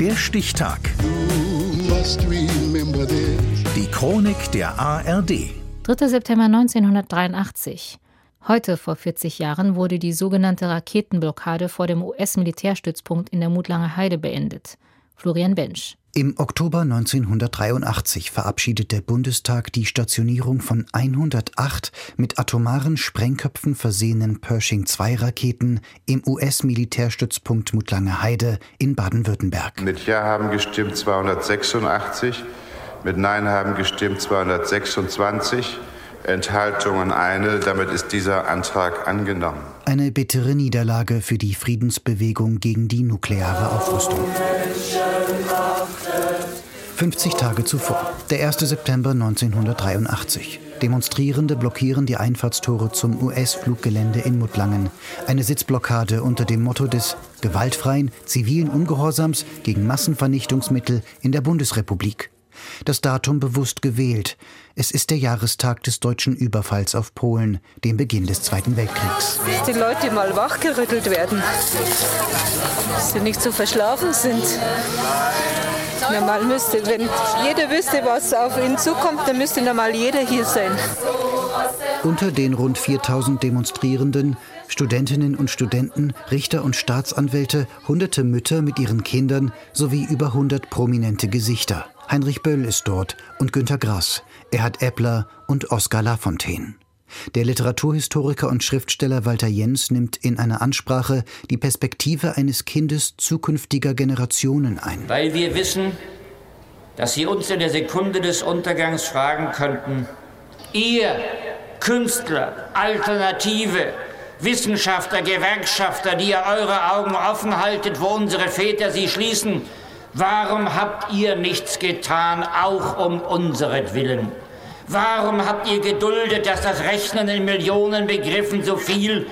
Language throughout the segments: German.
Der Stichtag. Die Chronik der ARD. 3. September 1983. Heute vor 40 Jahren wurde die sogenannte Raketenblockade vor dem US-Militärstützpunkt in der Mutlanger Heide beendet. Florian Bensch. Im Oktober 1983 verabschiedet der Bundestag die Stationierung von 108 mit atomaren Sprengköpfen versehenen Pershing-2-Raketen im US-Militärstützpunkt Mutlange Heide in Baden-Württemberg. Mit Ja haben gestimmt 286, mit Nein haben gestimmt 226. Enthaltungen eine. Damit ist dieser Antrag angenommen. Eine bittere Niederlage für die Friedensbewegung gegen die nukleare Aufrüstung. 50 Tage zuvor, der 1. September 1983. Demonstrierende blockieren die Einfahrtstore zum US-Fluggelände in Muttlangen. Eine Sitzblockade unter dem Motto des gewaltfreien zivilen Ungehorsams gegen Massenvernichtungsmittel in der Bundesrepublik. Das Datum bewusst gewählt. Es ist der Jahrestag des deutschen Überfalls auf Polen, dem Beginn des Zweiten Weltkriegs. Die Leute mal wachgerüttelt werden, dass sie nicht so verschlafen sind. Normal müsste, wenn jeder wüsste, was auf ihn zukommt, dann müsste normal jeder hier sein. Unter den rund 4000 Demonstrierenden Studentinnen und Studenten, Richter und Staatsanwälte, hunderte Mütter mit ihren Kindern sowie über 100 prominente Gesichter. Heinrich Böll ist dort und Günter Grass, Erhard Eppler und Oskar Lafontaine. Der Literaturhistoriker und Schriftsteller Walter Jens nimmt in einer Ansprache die Perspektive eines Kindes zukünftiger Generationen ein. Weil wir wissen, dass Sie uns in der Sekunde des Untergangs fragen könnten, ihr Künstler, Alternative, Wissenschaftler, Gewerkschafter, die ihr eure Augen offen haltet, wo unsere Väter sie schließen, warum habt ihr nichts getan, auch um unseretwillen? Warum habt ihr geduldet, dass das Rechnen in Millionen begriffen so viel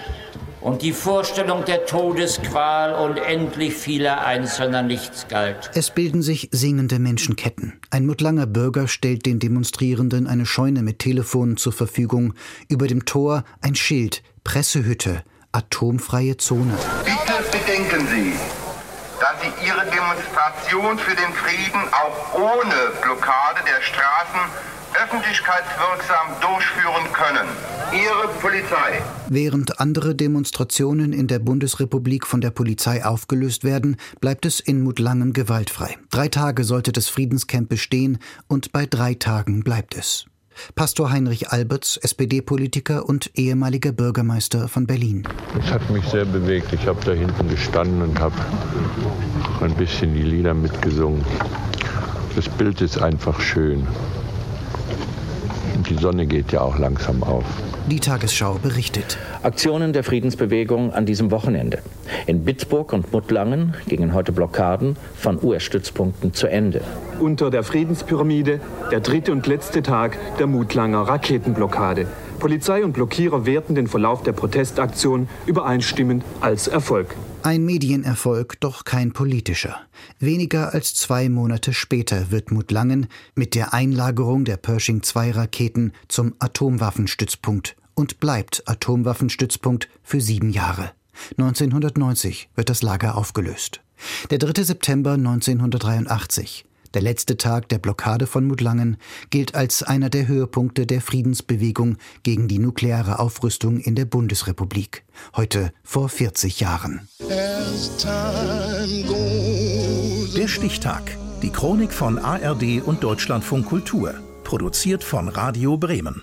und die Vorstellung der Todesqual und endlich vieler Einzelner nichts galt? Es bilden sich singende Menschenketten. Ein Muttlanger Bürger stellt den Demonstrierenden eine Scheune mit Telefonen zur Verfügung. Über dem Tor ein Schild, Pressehütte, atomfreie Zone. Bitte bedenken Sie, dass Sie Ihre Demonstration für den Frieden auch ohne Blockade der Straßen öffentlichkeitswirksam durchführen können. Ihre Polizei. Während andere Demonstrationen in der Bundesrepublik von der Polizei aufgelöst werden, bleibt es in Mutlangen gewaltfrei. Drei Tage sollte das Friedenscamp bestehen und bei drei Tagen bleibt es. Pastor Heinrich Alberts, SPD-Politiker und ehemaliger Bürgermeister von Berlin. Es hat mich sehr bewegt. Ich habe da hinten gestanden und habe ein bisschen die Lieder mitgesungen. Das Bild ist einfach schön. Die Sonne geht ja auch langsam auf. Die Tagesschau berichtet. Aktionen der Friedensbewegung an diesem Wochenende. In Bitburg und Muttlangen gingen heute Blockaden von US-Stützpunkten zu Ende. Unter der Friedenspyramide der dritte und letzte Tag der Mutlanger Raketenblockade. Polizei und Blockierer werten den Verlauf der Protestaktion übereinstimmend als Erfolg. Ein Medienerfolg, doch kein politischer. Weniger als zwei Monate später wird Mutlangen mit der Einlagerung der Pershing-2-Raketen zum Atomwaffenstützpunkt und bleibt Atomwaffenstützpunkt für sieben Jahre. 1990 wird das Lager aufgelöst. Der 3. September 1983 der letzte Tag der Blockade von Mutlangen gilt als einer der Höhepunkte der Friedensbewegung gegen die nukleare Aufrüstung in der Bundesrepublik. Heute vor 40 Jahren. Der Stichtag. Die Chronik von ARD und Deutschlandfunk Kultur. Produziert von Radio Bremen.